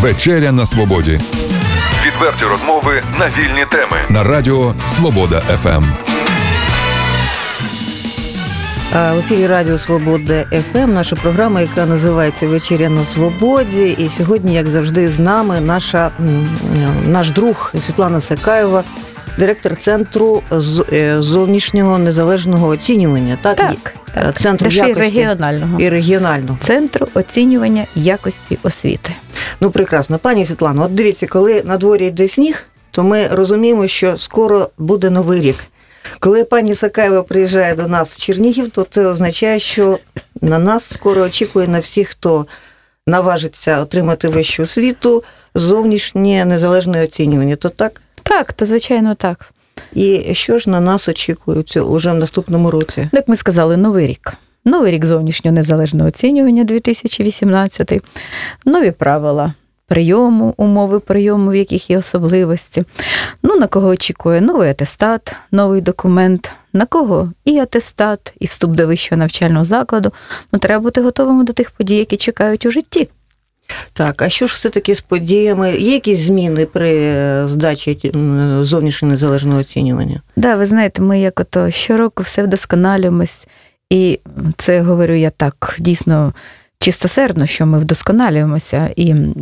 Вечеря на свободі Відверті розмови на вільні теми. на радіо Свобода. ФМ. В ефірі Радіо Свобода ФМ, наша програма, яка називається Вечеря на свободі. І сьогодні, як завжди, з нами наша наш друг Світлана Сакаєва, директор центру з- е, зовнішнього незалежного оцінювання. Так, Так, так. центру якості регіонального. і регіонального. Центру оцінювання якості освіти. Ну прекрасно, пані Світлано. От дивіться, коли на дворі йде сніг, то ми розуміємо, що скоро буде новий рік. Коли пані Сакаєва приїжджає до нас в Чернігів, то це означає, що на нас скоро очікує на всіх, хто наважиться отримати вищу освіту, зовнішнє незалежне оцінювання. То так? Так, то звичайно так. І що ж на нас очікує цього уже в наступному році? Як ми сказали, новий рік. Новий рік зовнішнього незалежного оцінювання 2018, нові правила прийому, умови прийому, в яких є особливості. Ну, на кого очікує новий атестат, новий документ, на кого і атестат, і вступ до вищого навчального закладу. Ну, треба бути готовими до тих подій, які чекають у житті. Так, а що ж все-таки з подіями? Є якісь зміни при е, здачі зовнішнього незалежного оцінювання? Да, ви знаєте, ми як ото щороку все вдосконалюємось, і це говорю я так дійсно чистосердно, що ми вдосконалюємося, і м,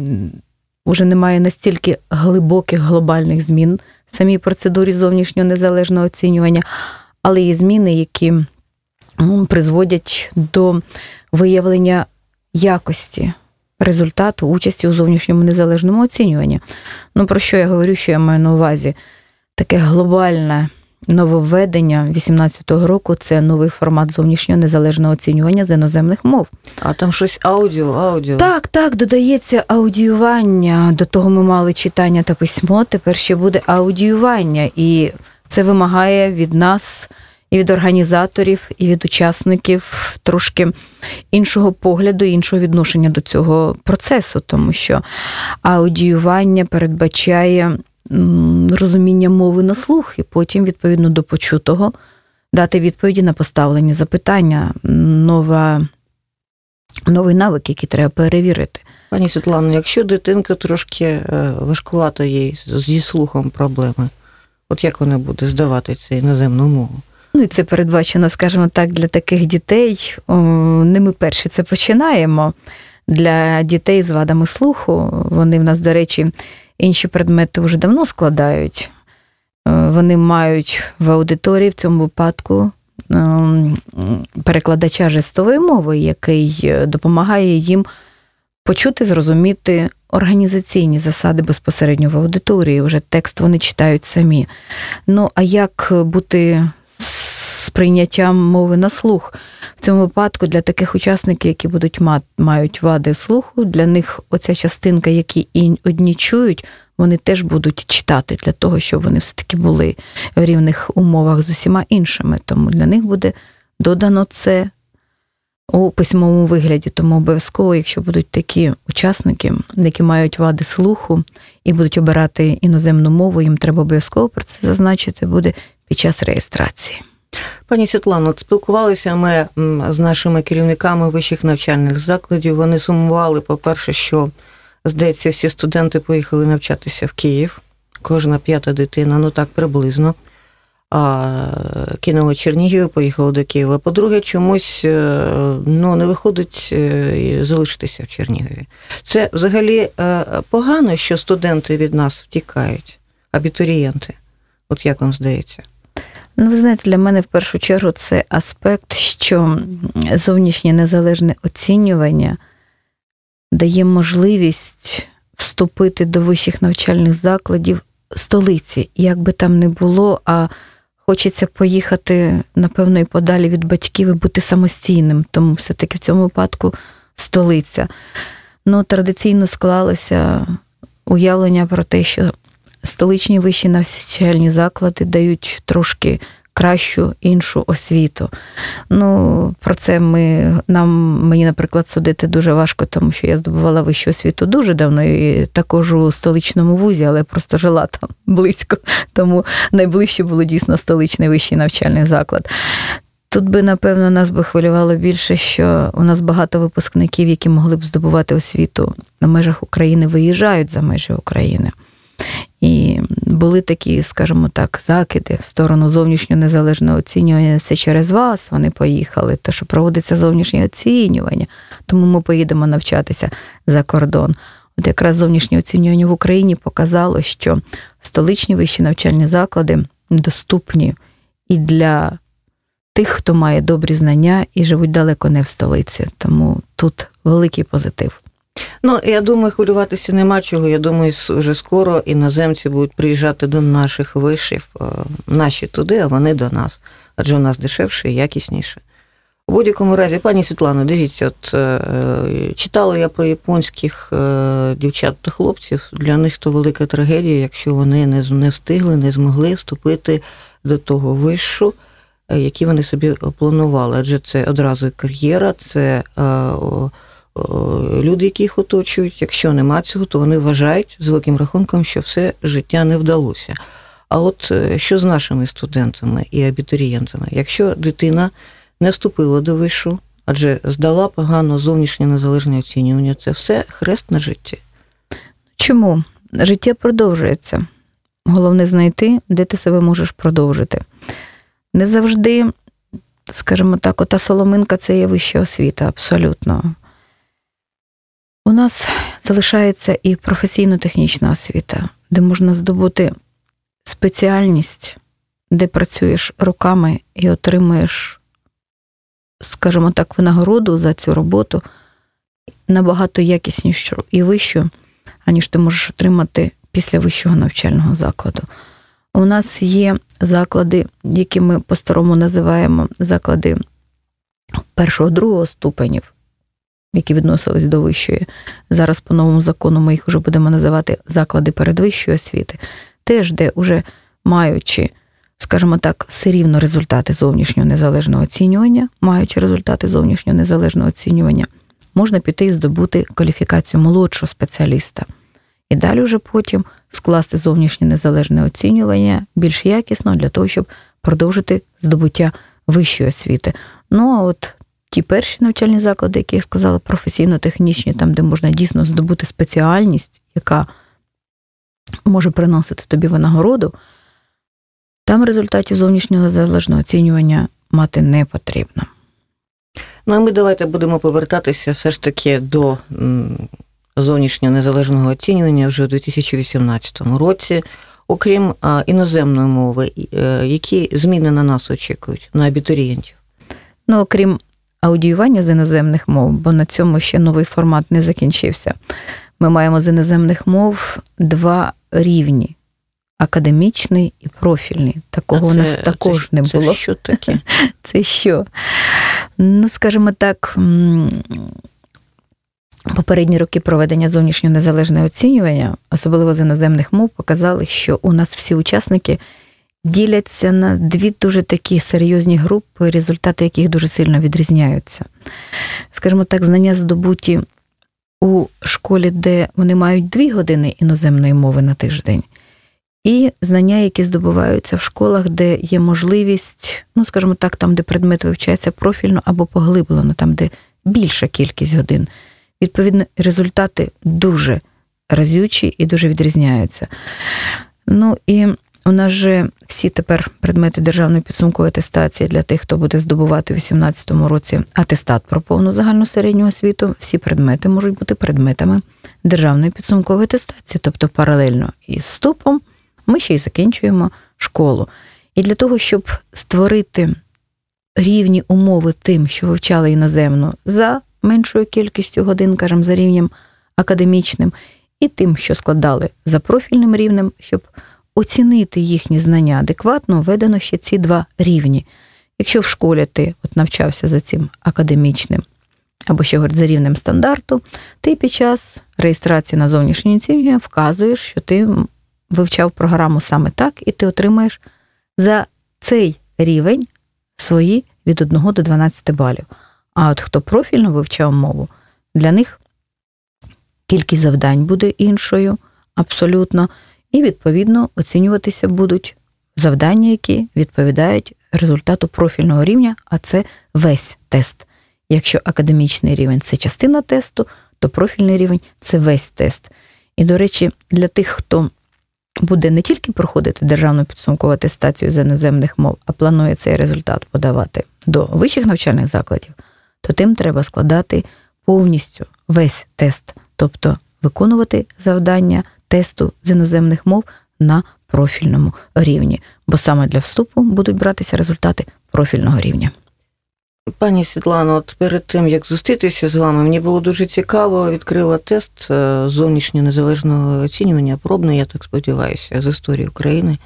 уже немає настільки глибоких глобальних змін в самій процедурі зовнішнього незалежного оцінювання, але є зміни, які м, призводять до виявлення якості. Результату участі у зовнішньому незалежному оцінюванні. Ну, про що я говорю, що я маю на увазі? таке глобальне нововведення 2018 року це новий формат зовнішнього незалежного оцінювання з іноземних мов. А там щось аудіо, аудіо. Так, так, додається аудіювання. До того ми мали читання та письмо. Тепер ще буде аудіювання, і це вимагає від нас. І від організаторів, і від учасників трошки іншого погляду, іншого відношення до цього процесу, тому що аудіювання передбачає розуміння мови на слух, і потім, відповідно до почутого, дати відповіді на поставлені запитання. Нова, новий навик, який треба перевірити. Пані Світлано, якщо дитинка трошки е, важкувато їй зі слухом проблеми, от як вона буде здавати цю іноземну мову? Ну і це передбачено, скажімо так, для таких дітей. Не ми перші це починаємо. Для дітей з вадами слуху. Вони в нас, до речі, інші предмети вже давно складають. Е, Вони мають в аудиторії в цьому випадку ем, перекладача жестової мови, який е, допомагає їм почути, зрозуміти організаційні засади безпосередньо в аудиторії. Вже текст вони читають самі. Ну, а як бути з прийняттям мови на слух? В цьому випадку для таких учасників, які будуть мати, мають вади слуху, для них оця частинка, які і одні чують, вони теж будуть читати для того, щоб вони все-таки були в рівних умовах з усіма іншими. Тому для них буде додано це у письмовому вигляді. Тому обов'язково, якщо будуть такі учасники, які мають вади слуху і будуть обирати іноземну мову, їм треба обов'язково про це зазначити буде під час реєстрації. Пані Світлано, спілкувалися ми з нашими керівниками вищих навчальних закладів. Вони сумували, по-перше, що, здається, всі студенти поїхали навчатися в Київ. Кожна п'ята дитина, ну так приблизно. А кинуло Чернігів, і поїхало до Києва. По-друге, чомусь е, ну, не виходить е, залишитися в Чернігові. Це взагалі е, погано, що студенти від нас втікають, абітурієнти. От як вам здається? Ну, ви знаєте, для мене в першу чергу це аспект, що зовнішнє незалежне оцінювання дає можливість вступити до вищих навчальних закладів столиці, як би там не було, а хочеться поїхати, напевно, і подалі від батьків і бути самостійним, тому все-таки в цьому випадку столиця. Ну, традиційно склалося уявлення про те, що столичні вищі навчальні заклади дають трошки кращу іншу освіту. Ну, про це ми, нам, мені, наприклад, судити дуже важко, тому що я здобувала вищу освіту дуже давно і також у столичному вузі, але просто жила там близько. Тому найближче було дійсно столичний вищий навчальний заклад. Тут би, напевно, нас би хвилювало більше, що у нас багато випускників, які могли б здобувати освіту на межах України, виїжджають за межі України. І були такі, скажімо так, закиди в сторону зовнішнього незалежного оцінювання. Це через вас вони поїхали, то що проводиться зовнішнє оцінювання, тому ми поїдемо навчатися за кордон. От якраз зовнішнє оцінювання в Україні показало, що столичні вищі навчальні заклади доступні і для тих, хто має добрі знання і живуть далеко не в столиці. Тому тут великий позитив. Ну, я думаю, хвилюватися нема чого. Я думаю, вже скоро іноземці будуть приїжджати до наших вишів, е, наші туди, а вони до нас. Адже у нас дешевше і якісніше. У будь-якому разі, пані Світлано, дивіться, от е, читала я про японських е, дівчат та хлопців. Для них то велика трагедія, якщо вони не, не встигли, не змогли вступити до того вишу, які вони собі планували. Адже це одразу кар'єра, це. Е, люди, які їх оточують. Якщо нема цього, то вони вважають з великим рахунком, що все життя не вдалося. А от е, що з нашими студентами і абітурієнтами? Якщо дитина не вступила до вишу, адже здала погано зовнішнє незалежне оцінювання, це все хрест на житті. Чому? Життя продовжується. Головне знайти, де ти себе можеш продовжити. Не завжди, скажімо так, ота соломинка це є вища освіта, абсолютно. У нас залишається і професійно-технічна освіта, де можна здобути спеціальність, де працюєш руками і отримуєш, скажімо так, винагороду за цю роботу набагато якіснішу і вищу, аніж ти можеш отримати після вищого навчального закладу. У нас є заклади, які ми по-старому називаємо заклади першого другого ступенів які відносились до вищої. Зараз по новому закону ми їх вже будемо називати заклади передвищої освіти, теж де вже маючи, скажімо так, все рівно результати зовнішнього незалежного оцінювання, маючи результати зовнішнього незалежного оцінювання, можна піти і здобути кваліфікацію молодшого спеціаліста. І далі вже потім скласти зовнішнє незалежне оцінювання більш якісно для того, щоб продовжити здобуття вищої освіти. Ну а от ті перші навчальні заклади, які я сказала, професійно-технічні, там, де можна дійсно здобути спеціальність, яка може приносити тобі винагороду, там результатів зовнішнього залежного оцінювання мати не потрібно. Ну, а ми давайте будемо повертатися все ж таки до зовнішнього незалежного оцінювання вже у 2018 році. Окрім іноземної мови, е, які зміни на нас очікують, на абітурієнтів? Ну, окрім аудіювання з іноземних мов, бо на цьому ще новий формат не закінчився. Ми маємо з іноземних мов два рівні. Академічний і профільний. Такого це, у нас також це, не було. Це що таке? Це що? Ну, скажімо так, попередні роки проведення зовнішнього незалежного оцінювання, особливо з іноземних мов, показали, що у нас всі учасники діляться на дві дуже такі серйозні групи, результати яких дуже сильно відрізняються. Скажімо так, знання здобуті у школі, де вони мають дві години іноземної мови на тиждень, і знання, які здобуваються в школах, де є можливість, ну, скажімо так, там, де предмет вивчається профільно або поглиблено, там, де більша кількість годин. Відповідно, результати дуже разючі і дуже відрізняються. Ну і у нас же всі тепер предмети державної підсумкової атестації для тих, хто буде здобувати у 2018 році атестат про повну загальну середню освіту. Всі предмети можуть бути предметами державної підсумкової атестації, тобто паралельно із вступом ми ще й закінчуємо школу. І для того, щоб створити рівні умови тим, що вивчали іноземну за меншою кількістю годин, кажемо, за рівнем академічним, і тим, що складали за профільним рівнем, щоб оцінити їхні знання адекватно, введено ще ці два рівні. Якщо в школі ти от навчався за цим академічним або ще говорить, за рівнем стандарту, ти під час реєстрації на зовнішнє оцінювання вказуєш, що ти вивчав програму саме так, і ти отримаєш за цей рівень свої від 1 до 12 балів. А от хто профільно вивчав мову, для них кількість завдань буде іншою, абсолютно і, відповідно, оцінюватися будуть завдання, які відповідають результату профільного рівня, а це весь тест. Якщо академічний рівень це частина тесту, то профільний рівень це весь тест. І, до речі, для тих, хто буде не тільки проходити державну підсумкову атестацію з іноземних мов, а планує цей результат подавати до вищих навчальних закладів, то тим треба складати повністю весь тест, тобто виконувати завдання тесту з іноземних мов на профільному рівні, бо саме для вступу будуть братися результати профільного рівня. Пані Світлано, от перед тим як зустрітися з вами, мені було дуже цікаво. Відкрила тест е, зовнішнього незалежного оцінювання, пробний, я так сподіваюся, з історії України.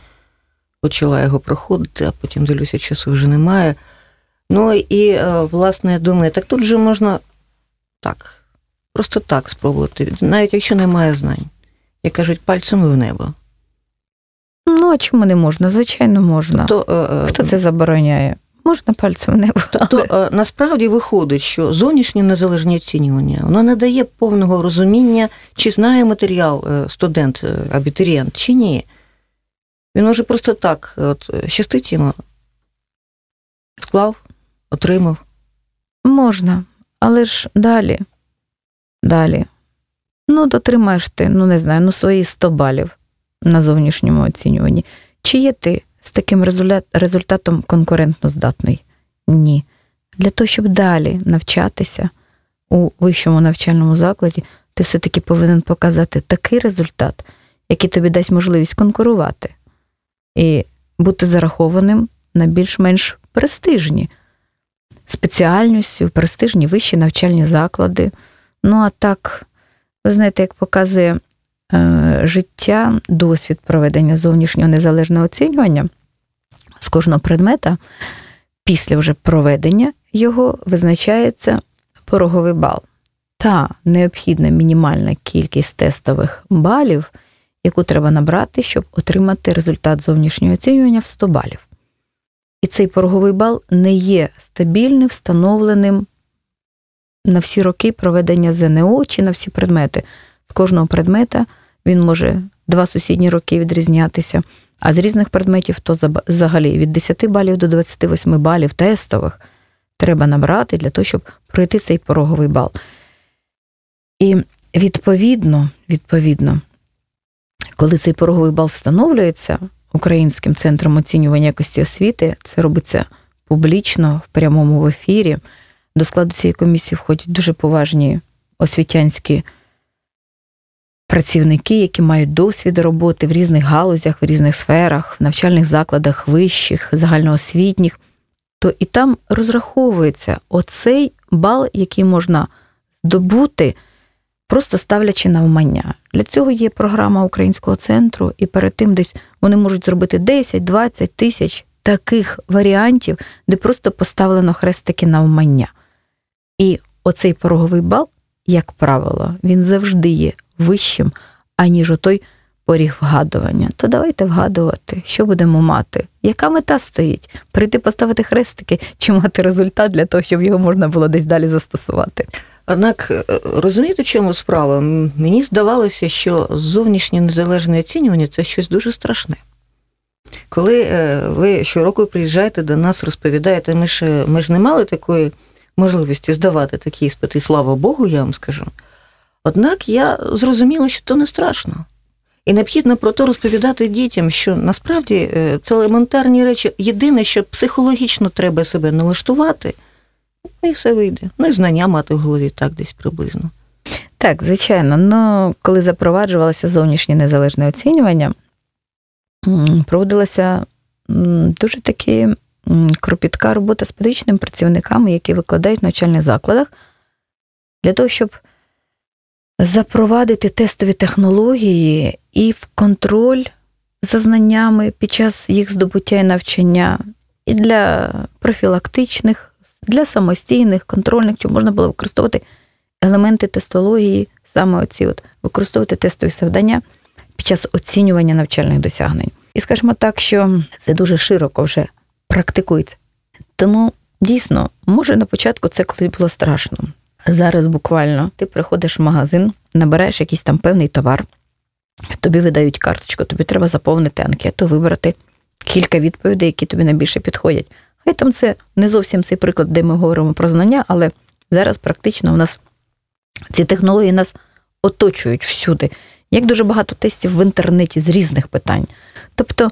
Почала його проходити, а потім дивлюся, часу вже немає. Ну і, е, власне, я думаю, так тут же можна так, просто так спробувати, навіть якщо немає знань. Як кажуть, пальцем в небо. Ну, а чому не можна? Звичайно, можна. То, е, е, Хто це забороняє? Можна пальцем в небо. Тобто е, насправді виходить, що зовнішнє незалежне оцінювання воно не дає повного розуміння, чи знає матеріал студент, абітурієнт, чи ні. Він може просто так, от щастить йому, склав, отримав. Можна, але ж далі. Далі. Ну, дотримаєш ти, ну не знаю, ну свої 100 балів на зовнішньому оцінюванні. Чи є ти з таким результатом конкурентно здатний? Ні. Для того, щоб далі навчатися у вищому навчальному закладі, ти все-таки повинен показати такий результат, який тобі дасть можливість конкурувати і бути зарахованим на більш-менш престижні спеціальності, престижні вищі навчальні заклади. Ну а так, ви знаєте, як показує е, життя, досвід проведення зовнішнього незалежного оцінювання з кожного предмета, після вже проведення його визначається пороговий бал. Та необхідна мінімальна кількість тестових балів, яку треба набрати, щоб отримати результат зовнішнього оцінювання в 100 балів. І цей пороговий бал не є стабільним, встановленим на всі роки проведення ЗНО чи на всі предмети. З кожного предмета він може два сусідні роки відрізнятися, а з різних предметів то взагалі від 10 балів до 28 балів тестових треба набрати для того, щоб пройти цей пороговий бал. І відповідно, відповідно, коли цей пороговий бал встановлюється Українським центром оцінювання якості освіти, це робиться публічно в прямому в ефірі. До складу цієї комісії входять дуже поважні освітянські працівники, які мають досвід роботи в різних галузях, в різних сферах, в навчальних закладах, вищих, загальноосвітніх, то і там розраховується оцей бал, який можна здобути, просто ставлячи навмання. Для цього є програма Українського центру, і перед тим десь вони можуть зробити 10-20 тисяч таких варіантів, де просто поставлено хрестики навмання. І оцей пороговий бал, як правило, він завжди є вищим, аніж отой поріг вгадування. То давайте вгадувати, що будемо мати. Яка мета стоїть? Прийти поставити хрестики чи мати результат для того, щоб його можна було десь далі застосувати? Однак е, розумієте, в чому справа? Мені здавалося, що зовнішнє незалежне оцінювання це щось дуже страшне. Коли е, ви щороку приїжджаєте до нас, розповідаєте, ми ж, ми ж не мали такої можливості здавати такі іспити, слава Богу, я вам скажу. Однак я зрозуміла, що то не страшно. І необхідно про то розповідати дітям, що насправді е, це елементарні речі. Єдине, що психологічно треба себе налаштувати, і все вийде. Ну і знання мати в голові так десь приблизно. Так, звичайно. Ну, коли запроваджувалося зовнішнє незалежне оцінювання, проводилася дуже таки кропітка робота з педагогічними працівниками, які викладають в навчальних закладах, для того, щоб запровадити тестові технології і в контроль за знаннями під час їх здобуття і навчання, і для профілактичних, для самостійних, контрольних, щоб можна було використовувати елементи тестології, саме оці от використовувати тестові завдання під час оцінювання навчальних досягнень. І скажімо так, що це дуже широко вже практикується. Тому дійсно, може на початку це колись було страшно. Зараз буквально ти приходиш в магазин, набираєш якийсь там певний товар, тобі видають карточку, тобі треба заповнити анкету, вибрати кілька відповідей, які тобі найбільше підходять. Хай там це не зовсім цей приклад, де ми говоримо про знання, але зараз практично у нас ці технології нас оточують всюди. Як дуже багато тестів в інтернеті з різних питань. Тобто,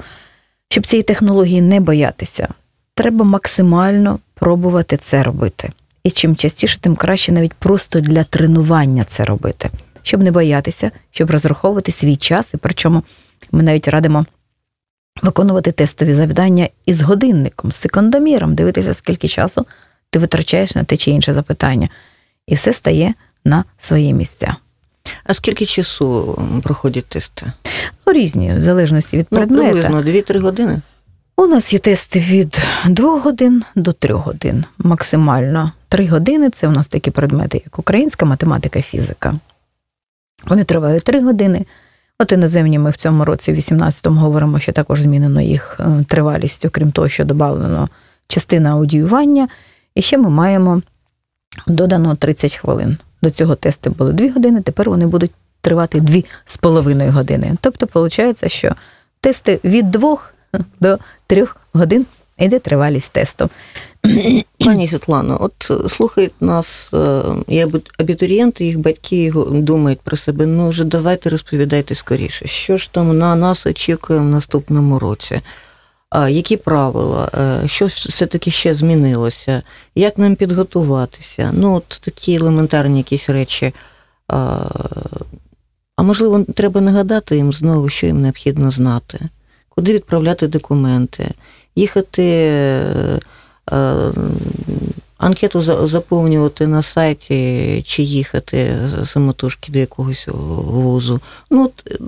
щоб цієї технології не боятися, треба максимально пробувати це робити. І чим частіше, тим краще навіть просто для тренування це робити, щоб не боятися, щоб розраховувати свій час. І причому ми навіть радимо виконувати тестові завдання із годинником, з секундоміром, дивитися, скільки часу ти витрачаєш на те чи інше запитання. І все стає на свої місця. А скільки часу проходять тести? Ну, різні, в залежності від Ну, предмета. приблизно 2-3 години. У нас є тести від 2 годин до 3 годин максимально. 3 години це у нас такі предмети, як українська математика, фізика. Вони тривають 3 години. От іноземні ми в цьому році, в 18-му, говоримо, що також змінено їх е, тривалість, окрім того, що додано частина аудіювання. І ще ми маємо додано 30 хвилин. До цього тести були 2 години, тепер вони будуть тривати 2,5 години. Тобто, виходить, що тести від 2 до 3 годин іде тривалість тесту. Пані Світлано, от е, слухають нас е, і абітурієнти, їх батьки думають про себе. Ну вже давайте розповідайте скоріше, що ж там на нас очікує в наступному році. Які правила, Е, що все-таки ще змінилося? Як нам підготуватися? Ну, от такі елементарні якісь речі. А, можливо, треба нагадати їм знову, що їм необхідно знати, куди відправляти документи, їхати. е, е, Анкету заповнювати на сайті чи їхати самотужки до якогось вузу. Ну, от,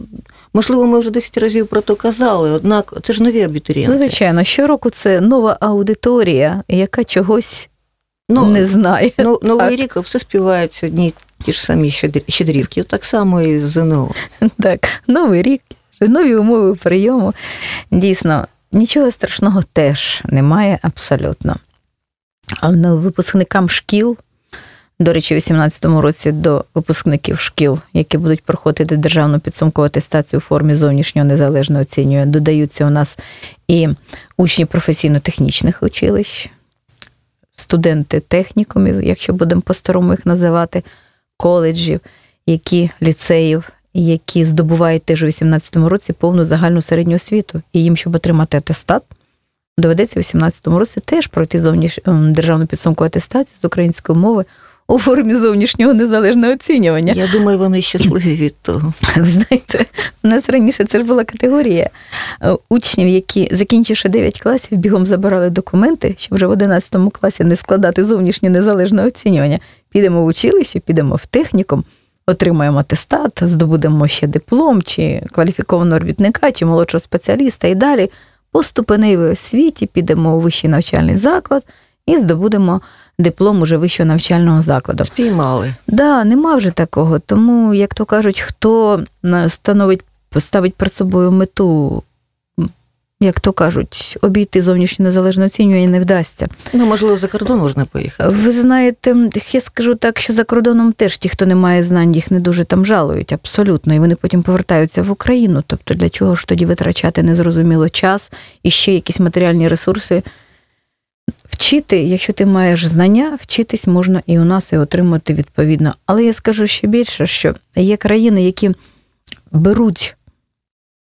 можливо, ми вже 10 разів про то казали, однак це ж нові абітурієнти. Звичайно, щороку це нова аудиторія, яка чогось Ну, не знає. ну, Новий рік все співають одні ті ж самі щедрівки, так само і з ЗНО. Так, новий рік, нові умови прийому. Дійсно, нічого страшного теж немає абсолютно. А випускникам шкіл, до речі, у 2018 році до випускників шкіл, які будуть проходити державну підсумкову атестацію у формі зовнішнього незалежного оцінювання, додаються у нас і учні професійно-технічних училищ, студенти технікумів, якщо будемо по-старому їх називати, коледжів, які ліцеїв, які здобувають теж у 2018 році повну загальну середню освіту. І їм, щоб отримати атестат, доведеться у 2018 році теж пройти зовніш... ем, державну підсумку атестацію з української мови у формі зовнішнього незалежного оцінювання. Я думаю, вони щасливі від того. Ви знаєте, у нас раніше це ж була категорія е, учнів, які, закінчивши 9 класів, бігом забирали документи, щоб вже в 11 класі не складати зовнішнє незалежне оцінювання. Підемо в училище, підемо в технікум, отримаємо атестат, здобудемо ще диплом, чи кваліфікованого робітника, чи молодшого спеціаліста, і далі по ступеневій освіті підемо у вищий навчальний заклад і здобудемо диплом уже вищого навчального закладу. Спіймали. Да, нема вже такого. Тому, як то кажуть, хто е, становить, ставить перед собою мету, як то кажуть, обійти зовнішнє незалежне оцінювання не вдасться. Ну, можливо, за кордон можна поїхати. Ви знаєте, я скажу так, що за кордоном теж ті, хто не має знань, їх не дуже там жалують, абсолютно, і вони потім повертаються в Україну. Тобто для чого ж тоді витрачати незрозуміло час і ще якісь матеріальні ресурси. Вчити, якщо ти маєш знання, вчитись можна і у нас, і отримати відповідно. Але я скажу ще більше, що є країни, які беруть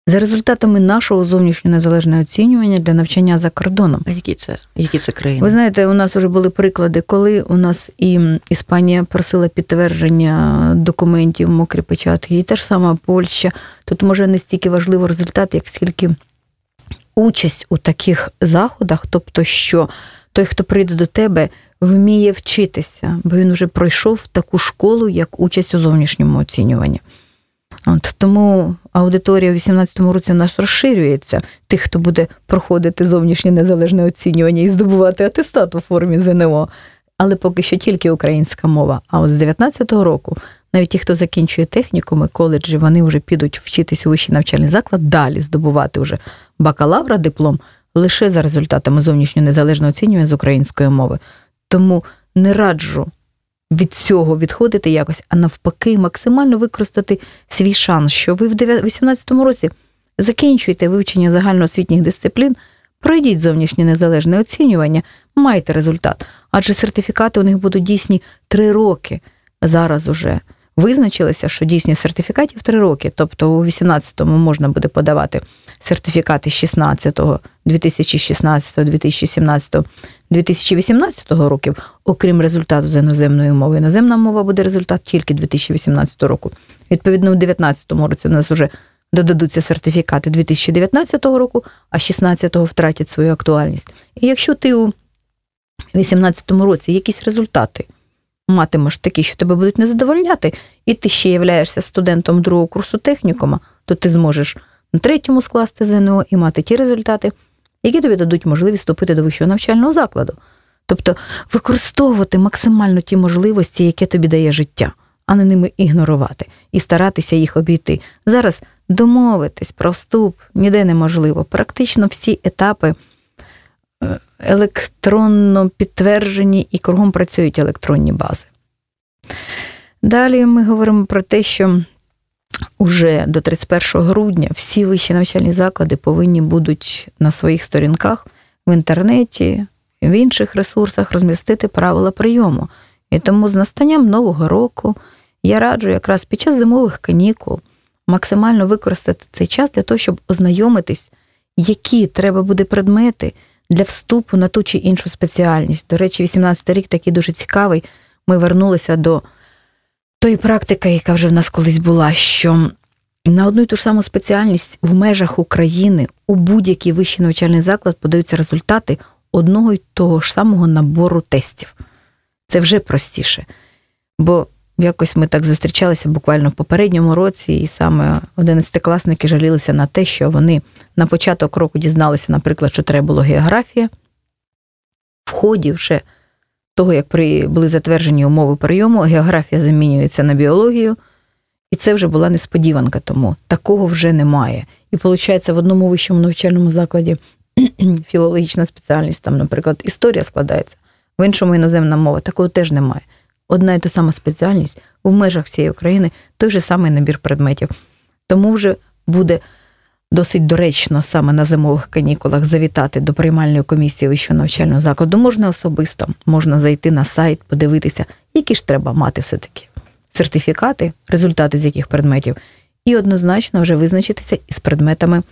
за результатами нашого зовнішнього незалежного оцінювання для навчання за кордоном. А які це? Які це країни? Ви знаєте, у нас вже були приклади, коли у нас і Іспанія просила підтвердження документів, мокрі печатки, і та ж сама Польща. Тут може не стільки важливий результат, як скільки участь у таких заходах, тобто, що той, хто прийде до тебе, вміє вчитися, бо він вже пройшов таку школу, як участь у зовнішньому оцінюванні. От, тому аудиторія в 2018 році у нас розширюється тих, хто буде проходити зовнішнє незалежне оцінювання і здобувати атестат у формі ЗНО. Але поки що тільки українська мова. А от з 2019 року навіть ті, хто закінчує технікуми, коледжі, вони вже підуть вчитись у вищий навчальний заклад, далі здобувати вже бакалавра, диплом лише за результатами зовнішнього незалежного оцінювання з української мови. Тому не раджу від цього відходити якось, а навпаки, максимально використати свій шанс, що ви в 2018 році закінчуйте вивчення загальноосвітніх дисциплін, пройдіть зовнішнє незалежне оцінювання, майте результат. Адже сертифікати у них будуть дійсні три роки. Зараз уже визначилося, що дійсні сертифікатів три роки. Тобто у 18-му можна буде подавати сертифікати 16-го, 2016, 2017, 2018 років, окрім результату з іноземної мови. Іноземна мова буде результат тільки 2018 року. Відповідно, у 2019 році у нас вже додадуться сертифікати 2019 року, а 16-го втратять свою актуальність. І якщо ти у 2018 році якісь результати матимеш такі, що тебе будуть не задовольняти, і ти ще являєшся студентом другого курсу технікума, то ти зможеш на третьому скласти ЗНО і мати ті результати, які тобі дадуть можливість вступити до вищого навчального закладу. Тобто використовувати максимально ті можливості, які тобі дає життя, а не ними ігнорувати і старатися їх обійти. Зараз домовитись про вступ ніде неможливо. Практично всі етапи е, електронно підтверджені і кругом працюють електронні бази. Далі ми говоримо про те, що уже до 31 грудня всі вищі навчальні заклади повинні будуть на своїх сторінках в інтернеті, в інших ресурсах розмістити правила прийому. І тому з настанням нового року я раджу якраз під час зимових канікул максимально використати цей час для того, щоб ознайомитись, які треба буде предмети для вступу на ту чи іншу спеціальність. До речі, 18 рік такий дуже цікавий. Ми вернулися до тої практики, яка вже в нас колись була, що на одну і ту ж саму спеціальність в межах України у будь-який вищий навчальний заклад подаються результати одного й того ж самого набору тестів. Це вже простіше. Бо якось ми так зустрічалися буквально в попередньому році, і саме одинадцятикласники жалілися на те, що вони на початок року дізналися, наприклад, що треба було географія. В ході вже того, як при були затверджені умови прийому, географія замінюється на біологію, і це вже була несподіванка, тому такого вже немає. І виходить, в одному вищому навчальному закладі філологічна спеціальність, там, наприклад, історія складається, в іншому іноземна мова, такого теж немає. Одна і та сама спеціальність в межах всієї України, той же самий набір предметів. Тому вже буде досить доречно саме на зимових канікулах завітати до приймальної комісії вищого навчального закладу. Можна особисто, можна зайти на сайт, подивитися, які ж треба мати все-таки сертифікати, результати з яких предметів, і однозначно вже визначитися із предметами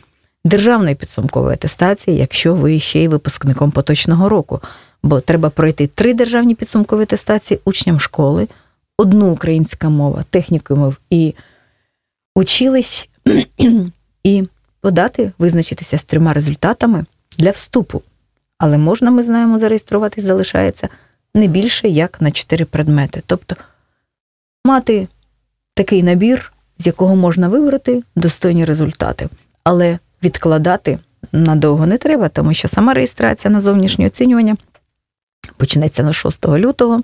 державної підсумкової атестації, якщо ви ще й випускником поточного року. Бо треба пройти три державні підсумкові атестації учням школи, одну українська мова, технікумів і училищ, і подати, визначитися з трьома результатами для вступу. Але можна, ми знаємо, зареєструватись залишається не більше як на чотири предмети. Тобто мати такий набір, з якого можна вибрати достойні результати. Але відкладати надовго не треба, тому що сама реєстрація на зовнішнє оцінювання почнеться на 6 лютого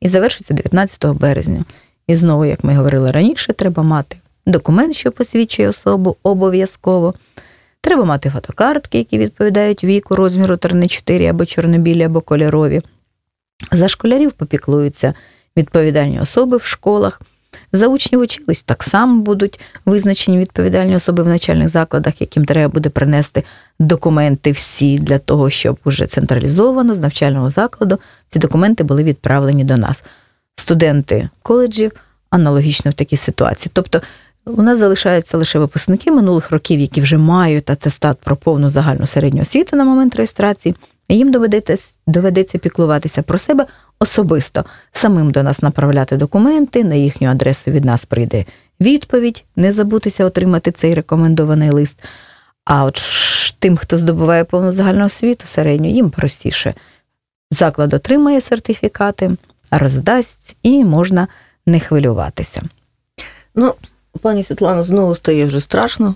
і завершиться 19 березня. І знову, як ми говорили раніше, треба мати документ, що посвідчує особу, обов'язково. Треба мати фотокартки, які відповідають віку, розміру 3-4 або чорнобілі, або кольорові. За школярів попіклуються відповідальні особи в школах. За учнів училищ так само будуть визначені відповідальні особи в начальних закладах, яким треба буде принести документи всі для того, щоб уже централізовано з навчального закладу ці документи були відправлені до нас. Студенти коледжів аналогічно в такій ситуації. Тобто у нас залишаються лише випускники минулих років, які вже мають атестат про повну загальну середню освіту на момент реєстрації, і їм доведеться, доведеться піклуватися про себе особисто, самим до нас направляти документи, на їхню адресу від нас прийде відповідь, не забутися отримати цей рекомендований лист. А от тим, хто здобуває повну загальну освіту середню, їм простіше. Заклад отримає сертифікати, роздасть і можна не хвилюватися. Ну, пані Світлана, знову стає вже страшно.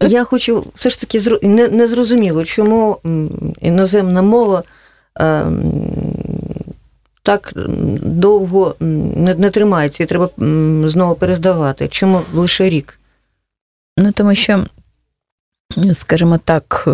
Я хочу все ж таки не, не зрозуміло, чому іноземна мова е, так довго не, не тримається і треба знову перездавати. Чому лише рік? Ну, тому що, скажімо так,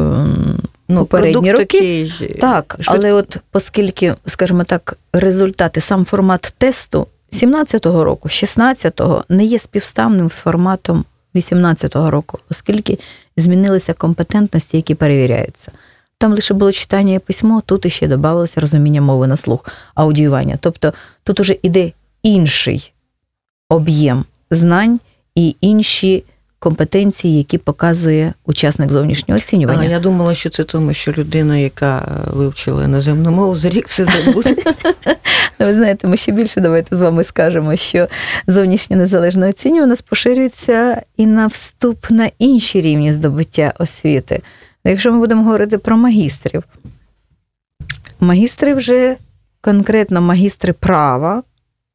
ну, попередні роки. Такий, так, але от оскільки, скажімо так, результати, сам формат тесту 17-го року, 16-го не є співставним з форматом 18-го року, оскільки змінилися компетентності, які перевіряються. Там лише було читання і письмо, тут іще додавалося розуміння мови на слух, аудіювання. Тобто тут уже іде інший об'єм знань і інші компетенції, які показує учасник зовнішнього оцінювання. А я думала, що це тому, що людина, яка вивчила іноземну мову, за рік все забуде. Ну, ви знаєте, ми ще більше давайте з вами скажемо, що зовнішнє незалежне оцінювання поширюється і на вступ на інші рівні здобуття освіти. Якщо ми будемо говорити про магістрів, магістри вже конкретно магістри права.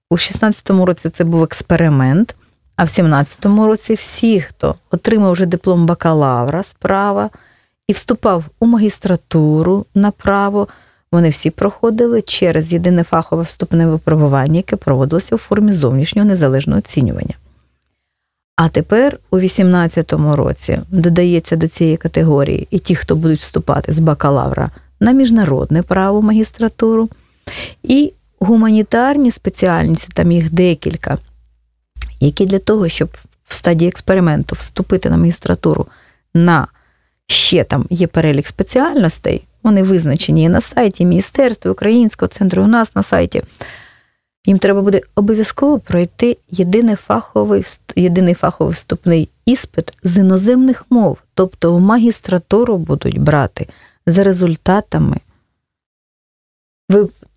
У 16-му році це був експеримент, а в 17-му році всі, хто отримав вже диплом бакалавра з права і вступав у магістратуру на право, вони всі проходили через єдине фахове вступне випробування, яке проводилося у формі зовнішнього незалежного оцінювання. А тепер у 18-му році додається до цієї категорії і ті, хто будуть вступати з бакалавра на міжнародне право магістратуру, і гуманітарні спеціальності, там їх декілька, які для того, щоб в стадії експерименту вступити на магістратуру на ще там є перелік спеціальностей, вони визначені і на сайті Міністерства Українського центру у нас на сайті. Їм треба буде обов'язково пройти єдиний фаховий єдиний фаховий вступний іспит з іноземних мов, тобто в магістратуру будуть брати за результатами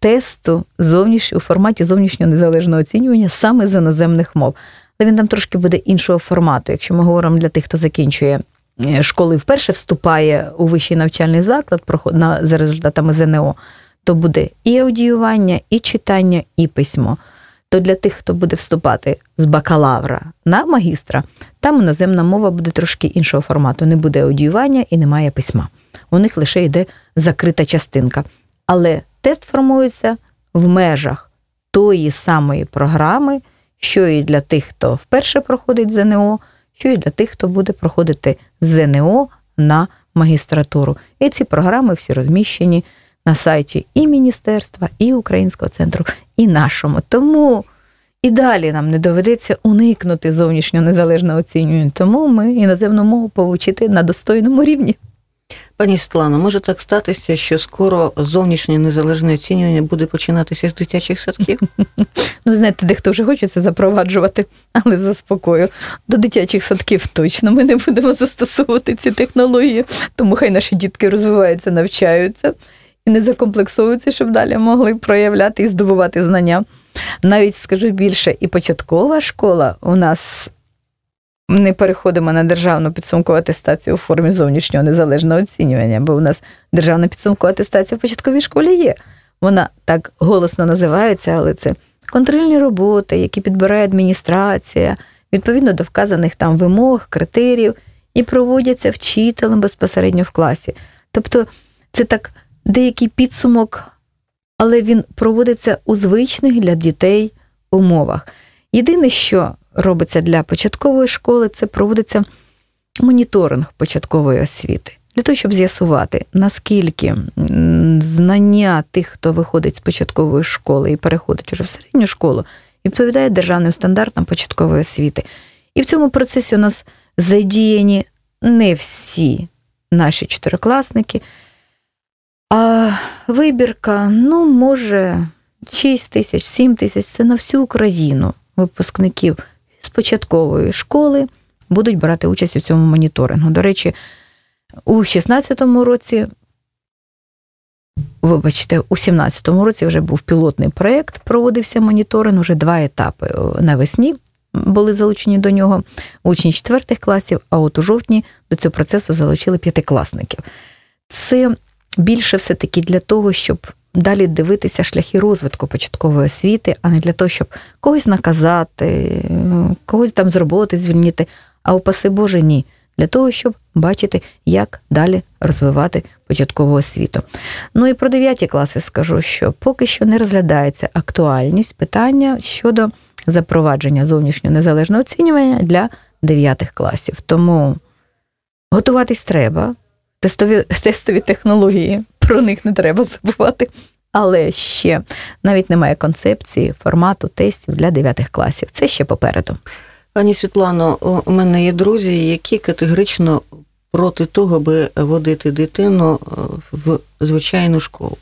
тесту зовніш... у форматі зовнішнього незалежного оцінювання саме з іноземних мов. Але він там трошки буде іншого формату. Якщо ми говоримо для тих, хто закінчує е, школи, вперше вступає у вищий навчальний заклад за результатами ЗНО, то буде і аудіювання, і читання, і письмо. То для тих, хто буде вступати з бакалавра на магістра, там іноземна мова буде трошки іншого формату. Не буде аудіювання і немає письма. У них лише йде закрита частинка. Але тест формується в межах тої самої програми, що і для тих, хто вперше проходить ЗНО, що і для тих, хто буде проходити ЗНО на магістратуру. І ці програми всі розміщені на сайті і Міністерства, і Українського центру, і нашому. Тому і далі нам не доведеться уникнути зовнішнього незалежного оцінювання. Тому ми іноземну мову повчити на достойному рівні. Пані Світлано, може так статися, що скоро зовнішнє незалежне оцінювання буде починатися з дитячих садків? Ну, знаєте, дехто вже хоче це запроваджувати, але заспокою. До дитячих садків точно ми не будемо застосовувати ці технології, тому хай наші дітки розвиваються, навчаються і не закомплексовуються, щоб далі могли проявляти і здобувати знання. Навіть скажу більше, і початкова школа у нас не переходимо на державну підсумкову атестацію у формі зовнішнього незалежного оцінювання, бо у нас державна підсумкова атестація в початковій школі є. Вона так голосно називається, але це контрольні роботи, які підбирає адміністрація, відповідно до вказаних там вимог, критеріїв, і проводяться вчителем безпосередньо в класі. Тобто це так деякий підсумок, але він проводиться у звичних для дітей умовах. Єдине, що робиться для початкової школи, це проводиться моніторинг початкової освіти. Для того, щоб з'ясувати, наскільки знання тих, хто виходить з початкової школи і переходить уже в середню школу, відповідає державним стандартам початкової освіти. І в цьому процесі у нас задіяні не всі наші чотирикласники, а вибірка, ну, може, 6 тисяч, 7 тисяч це на всю Україну випускників з початкової школи будуть брати участь у цьому моніторингу. До речі, у 2016 році, вибачте, у 2017 році вже був пілотний проєкт, проводився моніторинг, вже два етапи навесні. Були залучені до нього учні четвертих класів, а от у жовтні до цього процесу залучили п'ятикласників. Це більше все-таки для того, щоб далі дивитися шляхи розвитку початкової освіти, а не для того, щоб когось наказати, когось там з роботи звільнити. А упаси Боже, ні. Для того, щоб бачити, як далі розвивати початкову освіту. Ну і про 9 класи скажу, що поки що не розглядається актуальність питання щодо запровадження зовнішнього незалежного оцінювання для 9 класів. Тому готуватись треба, тестові, тестові технології про них не треба забувати. Але ще навіть немає концепції формату тестів для 9 класів. Це ще попереду. Пані Світлано, у- у мене є друзі, які категорично проти того, аби водити дитину е, в звичайну школу.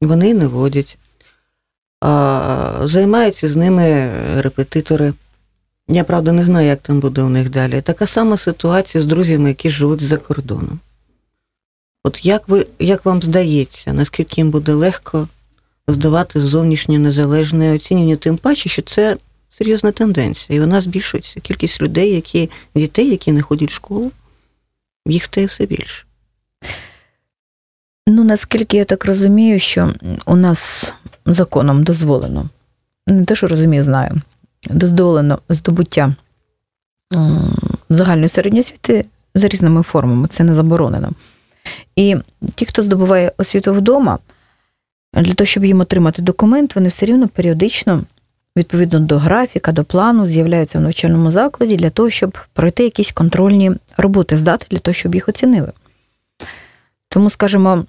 Вони не водять. А, займаються з ними репетитори. Я правда не знаю, як там буде у них далі. Така сама ситуація з друзями, які живуть за кордоном. От як ви як вам здається, наскільки їм буде легко здавати зовнішнє незалежне оцінювання, тим паче, що це серйозна тенденція, і вона збільшується. Кількість людей, які дітей, які не ходять в школу, їх стає все більше. Ну, наскільки я так розумію, що у нас законом дозволено, не те, що розумію, знаю, дозволено здобуття загальної середньої освіти за різними формами, це не заборонено. І ті, хто здобуває освіту вдома, для того, щоб їм отримати документ, вони все рівно періодично, відповідно до графіка, до плану, з'являються в навчальному закладі для того, щоб пройти якісь контрольні роботи, здати для того, щоб їх оцінили. Тому, скажімо,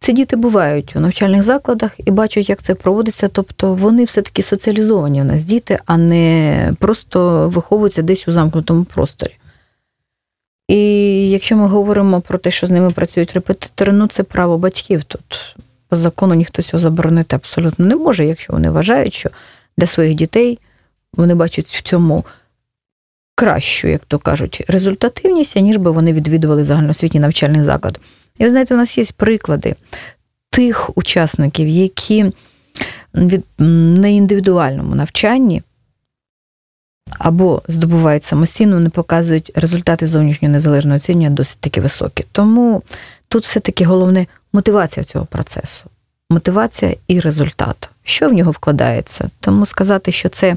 ці діти бувають у навчальних закладах і бачать, як це проводиться. Тобто вони все-таки соціалізовані у нас діти, а не просто виховуються десь у замкнутому просторі. І якщо ми говоримо про те, що з ними працюють репетитори, ну це право батьків. Тут по закону ніхто цього заборонити абсолютно не може, якщо вони вважають, що для своїх дітей вони бачать в цьому кращу, як то кажуть, результативність, аніж би вони відвідували загальноосвітній навчальний заклад. І ви знаєте, у нас є приклади тих учасників, які від на індивідуальному навчанні або здобувають самостійно, вони показують результати зовнішнього незалежного оцінювання досить таки високі. Тому тут все-таки головне мотивація цього процесу. Мотивація і результат. Що в нього вкладається? Тому сказати, що це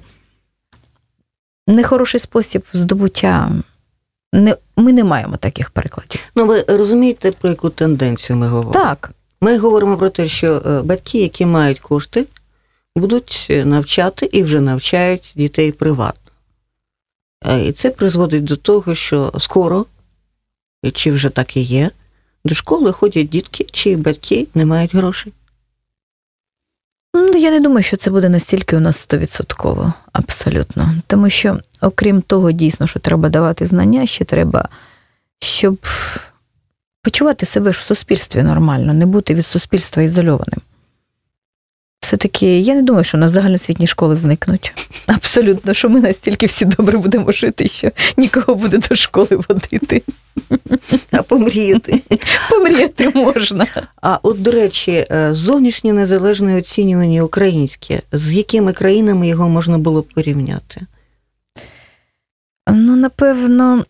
нехороший спосіб здобуття. Не, ми не маємо таких прикладів. Ну, ви розумієте, про яку тенденцію ми говоримо? Так, Ми говоримо про те, що е, батьки, які мають кошти, будуть навчати і вже навчають дітей приватно. Е, І це призводить до того, що скоро, чи вже так і є, до школи ходять дітки, чиї батьки не мають грошей. Ну, я не думаю, що це буде настільки у нас стовідсотково, абсолютно. Тому що, окрім того, дійсно, що треба давати знання, ще треба, щоб почувати себе в суспільстві нормально, не бути від суспільства ізольованим. Все-таки я не думаю, що у нас загальноосвітні школи зникнуть. Абсолютно, що ми настільки всі добре будемо жити, що нікого буде до школи водити. А помріяти. Помріяти можна. А от, до речі, е, зовнішнє незалежне оцінювання українське, з якими країнами його можна було б порівняти? Ну, напевно,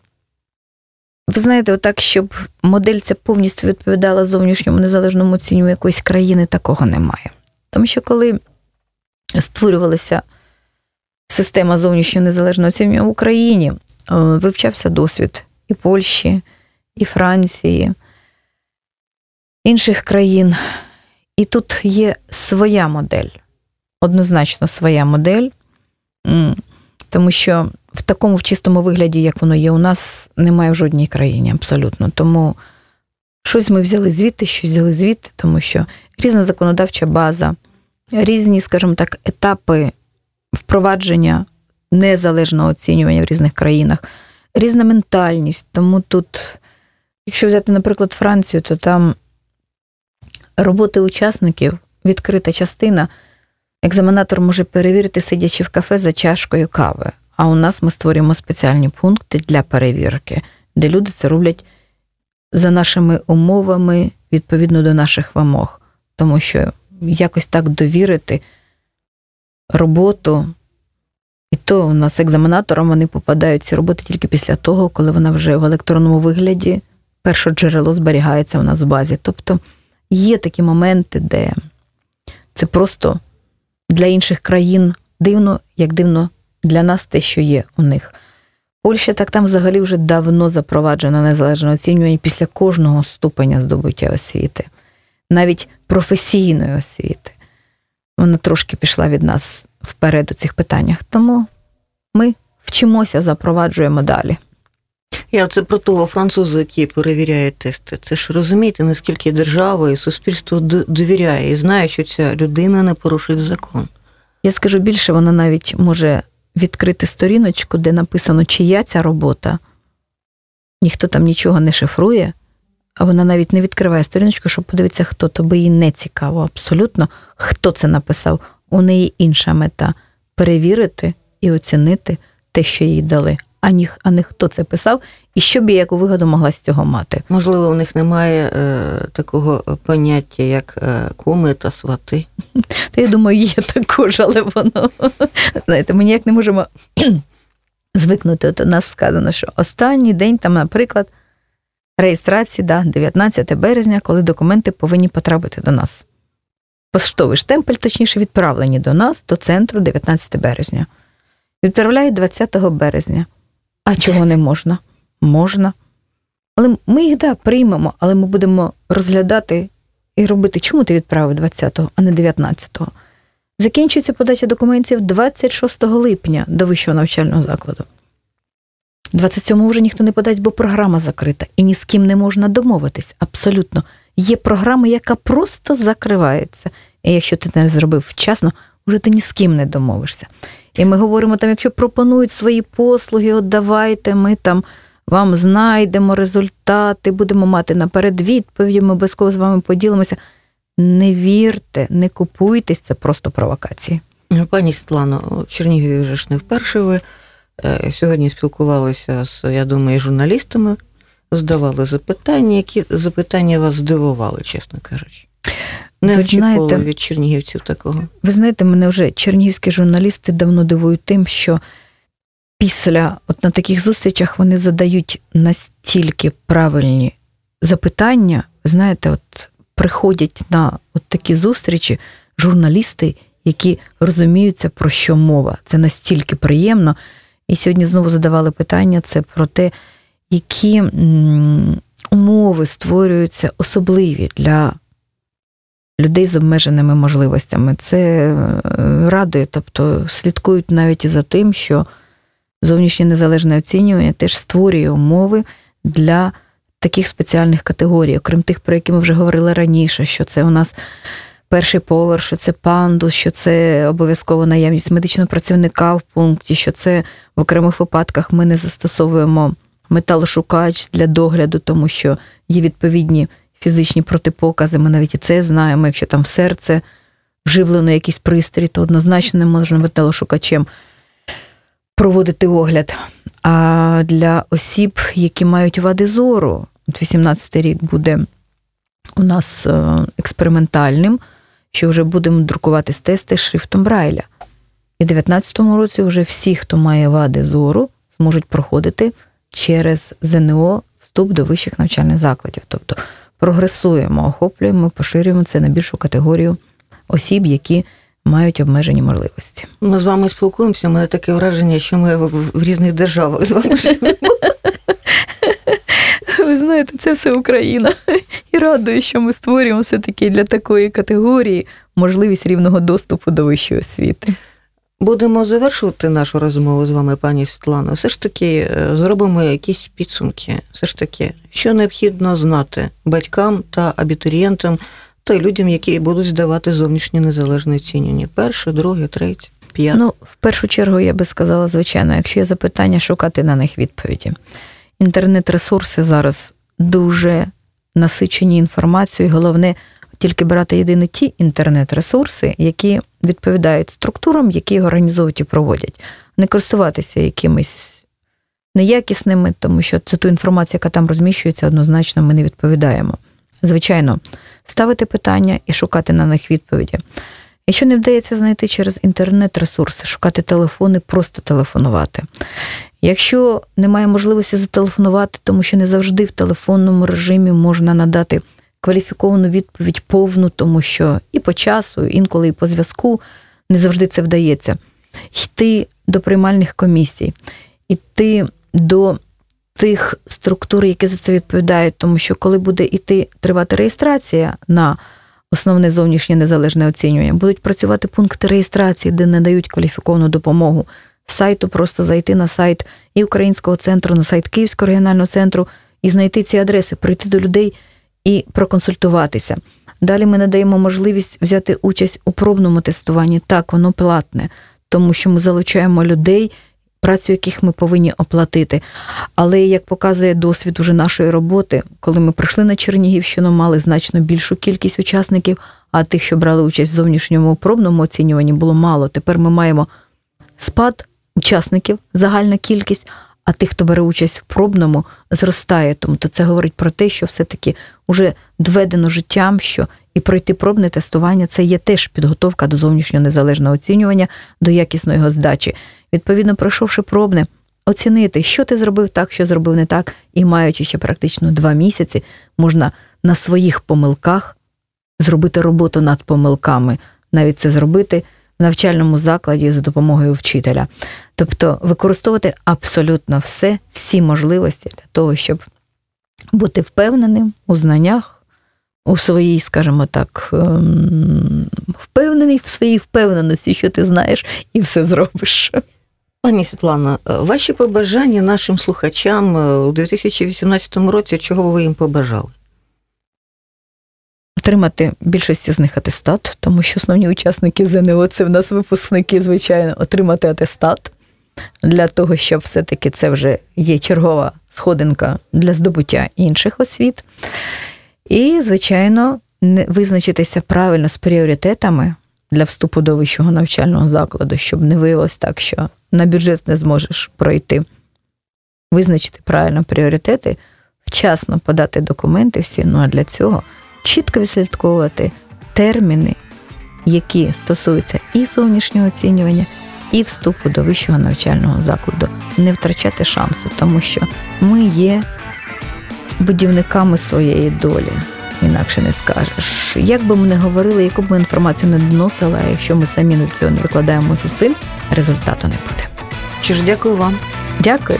ви знаєте, отак, щоб модель ця повністю відповідала зовнішньому незалежному оцінюванню якоїсь країни, такого немає. Тому що коли створювалася система зовнішнього незалежного оцінювання в Україні, е, вивчався досвід і Польщі, і Франції, інших країн. І тут є своя модель, однозначно своя модель, тому що в такому в чистому вигляді, як воно є у нас, немає в жодній країні абсолютно. Тому щось ми взяли звідти, щось взяли звідти, тому що різна законодавча база, різні, скажімо так, етапи впровадження незалежного оцінювання в різних країнах, різна ментальність. Тому тут, якщо взяти, наприклад, Францію, то там роботи учасників, відкрита частина, екзаменатор може перевірити, сидячи в кафе за чашкою кави. А у нас ми створюємо спеціальні пункти для перевірки, де люди це роблять за нашими умовами відповідно до наших вимог. Тому що якось так довірити роботу, і то у нас екзаменаторам вони попадають ці роботи тільки після того, коли вона вже в електронному вигляді, перше джерело зберігається у нас в базі. Тобто є такі моменти, де це просто для інших країн дивно, як дивно для нас те, що є у них. Польща так там взагалі вже давно запроваджено незалежне оцінювання після кожного ступеня здобуття освіти, навіть професійної освіти. Вона трошки пішла від нас вперед у цих питаннях. Тому ми вчимося, запроваджуємо далі. Я це про того француза, який перевіряє тести. Це ж розумієте, наскільки держава і суспільство довіряє і знає, що ця людина не порушить закон. Я скажу більше, вона навіть може відкрити сторіночку, де написано, чия ця робота, ніхто там нічого не шифрує, а вона навіть не відкриває сторіночку, щоб подивитися, хто тобі їй не цікаво абсолютно, хто це написав. У неї інша мета перевірити і оцінити те, що їй дали, а ні, хто це писав, і що б я яку вигоду могла з цього мати. Можливо, у них немає е, такого поняття, як е, куми та свати. Та я думаю, є також, але воно знаєте, ми ніяк не можемо звикнути. От у нас сказано, що останній день, там, наприклад, реєстрації, да, 19 березня, коли документи повинні потрапити до нас. Поштовий штемпель, точніше, відправлені до нас, до центру 19 березня. Відправляють 20 березня. А чого не можна? Можна. Але ми їх да, приймемо, але ми будемо розглядати і робити, чому ти відправив 20-го, а не 19-го. Закінчується подача документів 26 липня до вищого навчального закладу. 27-го вже ніхто не подасть, бо програма закрита, і ні з ким не можна домовитись. Абсолютно. Є програма, яка просто закривається. І якщо ти не зробив вчасно, вже ти ні з ким не домовишся. І ми говоримо там, якщо пропонують свої послуги, от давайте, ми там вам знайдемо результати, будемо мати наперед відповіді, ми обов'язково з вами поділимося. Не вірте, не купуйтесь, це просто провокації. Пані Світлано, в Чернігові вже ж не вперше ви е, сьогодні спілкувалися з, я думаю, журналістами, задавали запитання, які запитання вас здивували, чесно кажучи. Не Ви очікували знаєте- від чернігівців такого. Ви знаєте, мене вже чернігівські журналісти давно дивують тим, що після от на таких зустрічах вони задають настільки правильні запитання. Знаєте, от приходять на от такі зустрічі журналісти, які розуміються, про що мова. Це настільки приємно. І сьогодні знову задавали питання це про те, які умови створюються особливі для людей з обмеженими можливостями. Це е, радує, тобто слідкують навіть і за тим, що зовнішнє незалежне оцінювання теж створює умови для таких спеціальних категорій, окрім тих, про які ми вже говорили раніше, що це у нас перший поверх, що це пандус, що це обов'язково наявність медичного працівника в пункті, що це в окремих випадках ми не застосовуємо металошукач для догляду, тому що є відповідні фізичні протипокази. Ми навіть і це знаємо. Якщо там в серце вживлено якийсь пристрій, то однозначно не можна металошукачем проводити огляд. А для осіб, які мають вади зору, от 18-й рік буде у нас е, експериментальним, що вже будемо друкувати тести шрифтом Брайля. І в 19-му році вже всі, хто має вади зору, зможуть проходити через ЗНО вступ до вищих навчальних закладів. Тобто прогресуємо, охоплюємо, поширюємо це на більшу категорію осіб, які мають обмежені можливості. Ми з вами спілкуємося, у мене таке враження, що ми в, різних державах з вами живемо. Ви знаєте, це все Україна. І радує, що ми створюємо все-таки для такої категорії можливість рівного доступу до вищої освіти. Будемо завершувати нашу розмову з вами, пані Світлано. Все ж таки е, зробимо якісь підсумки. Все ж таки, що необхідно знати батькам та абітурієнтам та людям, які будуть здавати зовнішнє незалежне оцінювання. Перше, друге, третє, п'яте. Ну, в першу чергу, я би сказала, звичайно, якщо є запитання, шукати на них відповіді. Інтернет-ресурси зараз дуже насичені інформацією. Головне тільки брати єдині ті інтернет-ресурси, які відповідають структурам, які їх організовують і проводять, не користуватися якимись неякісними, тому що це ту інформацію, яка там розміщується, однозначно ми не відповідаємо. Звичайно, ставити питання і шукати на них відповіді. Якщо не вдається знайти через інтернет-ресурси, шукати телефони, просто телефонувати. Якщо немає можливості зателефонувати, тому що не завжди в телефонному режимі можна надати кваліфіковану відповідь повну, тому що і по часу, інколи і по зв'язку не завжди це вдається. Йти до приймальних комісій, йти до тих структур, які за це відповідають, тому що коли буде йти тривати реєстрація на основне зовнішнє незалежне оцінювання, будуть працювати пункти реєстрації, де надають кваліфіковану допомогу. Сайту просто зайти на сайт і Українського центру, на сайт Київського регіонального центру і знайти ці адреси, прийти до людей і проконсультуватися. Далі ми надаємо можливість взяти участь у пробному тестуванні. Так, воно платне. тому що ми залучаємо людей, працю яких ми повинні оплатити. Але як показує досвід уже нашої роботи, коли ми прийшли на Чернігівщину, мали значно більшу кількість учасників, а тих, що брали участь в зовнішньому пробному оцінюванні, було мало. Тепер ми маємо спад учасників, загальна кількість, а тих, хто бере участь в пробному, зростає. Тому то це говорить про те, що все-таки вже доведено життям, що і пройти пробне тестування це є теж підготовка до зовнішнього незалежного оцінювання, до якісної його здачі. Відповідно, пройшовши пробне, оцінити, що ти зробив так, що зробив не так, і маючи ще практично два місяці, можна на своїх помилках зробити роботу над помилками, навіть це зробити в навчальному закладі за допомогою вчителя. Тобто використовувати абсолютно все, всі можливості для того, щоб бути впевненим у знаннях, у своїй, скажімо так, ем, впевнений в своїй впевненості, що ти знаєш, і все зробиш. Пані Світлана, е, ваші побажання нашим слухачам е, у 2018 році, чого ви їм побажали? Отримати більшості з них атестат, тому що основні учасники ЗНО це в нас випускники, звичайно, отримати атестат для того, щоб все-таки це вже є чергова сходинка для здобуття інших освіт. І, звичайно, визначитися правильно з пріоритетами для вступу до вищого навчального закладу, щоб не виявилось так, що на бюджет не зможеш пройти. Визначити правильно пріоритети, вчасно подати документи всі. Ну а для цього чітко відслідковувати терміни, які стосуються і зовнішнього оцінювання, і вступу до вищого навчального закладу. Не втрачати шансу, тому що ми є будівниками своєї долі. Інакше не скажеш. Як би ми не говорили, яку б ми інформацію не доносили, а якщо ми самі на цього не викладаємо зусиль, результату не буде. Що ж, дякую вам. Дякую.